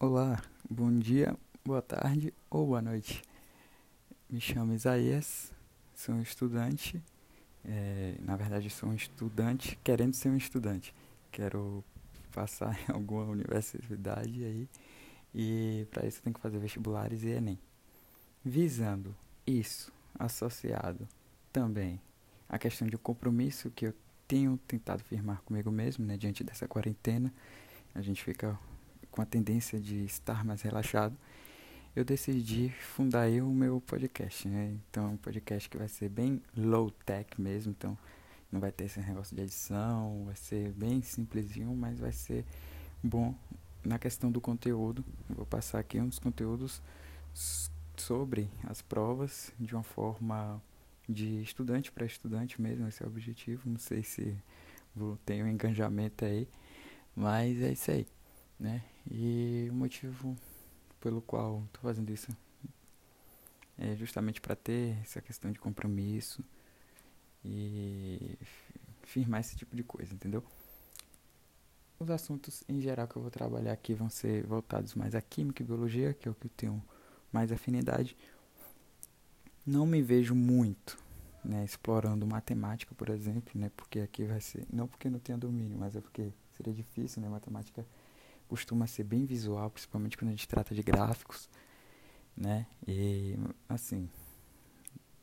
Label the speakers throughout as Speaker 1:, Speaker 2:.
Speaker 1: Olá, bom dia, boa tarde ou boa noite. Me chamo Isaías, sou um estudante. É, na verdade, sou um estudante querendo ser um estudante. Quero passar em alguma universidade aí e para isso tem que fazer vestibulares e Enem. Visando isso, associado também à questão de um compromisso que eu tenho tentado firmar comigo mesmo, né, diante dessa quarentena, a gente fica com a tendência de estar mais relaxado eu decidi fundar aí o meu podcast, né? Então, é um podcast que vai ser bem low tech mesmo, então não vai ter esse negócio de edição, vai ser bem simplesinho, mas vai ser bom na questão do conteúdo. Eu vou passar aqui uns conteúdos sobre as provas de uma forma de estudante para estudante mesmo, esse é o objetivo. Não sei se vou ter um engajamento aí, mas é isso aí, né? E o motivo pelo qual estou fazendo isso é justamente para ter essa questão de compromisso e firmar esse tipo de coisa, entendeu? Os assuntos em geral que eu vou trabalhar aqui vão ser voltados mais à química e biologia, que é o que eu tenho mais afinidade. Não me vejo muito né, explorando matemática, por exemplo, né, porque aqui vai ser. Não porque não tenha domínio, mas é porque seria difícil, né? Matemática costuma ser bem visual, principalmente quando a gente trata de gráficos, né? E assim,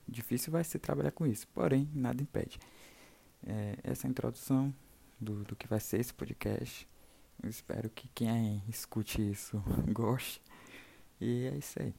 Speaker 1: difícil vai ser trabalhar com isso, porém nada impede. É, essa é a introdução do, do que vai ser esse podcast. Eu espero que quem escute isso goste. E é isso aí.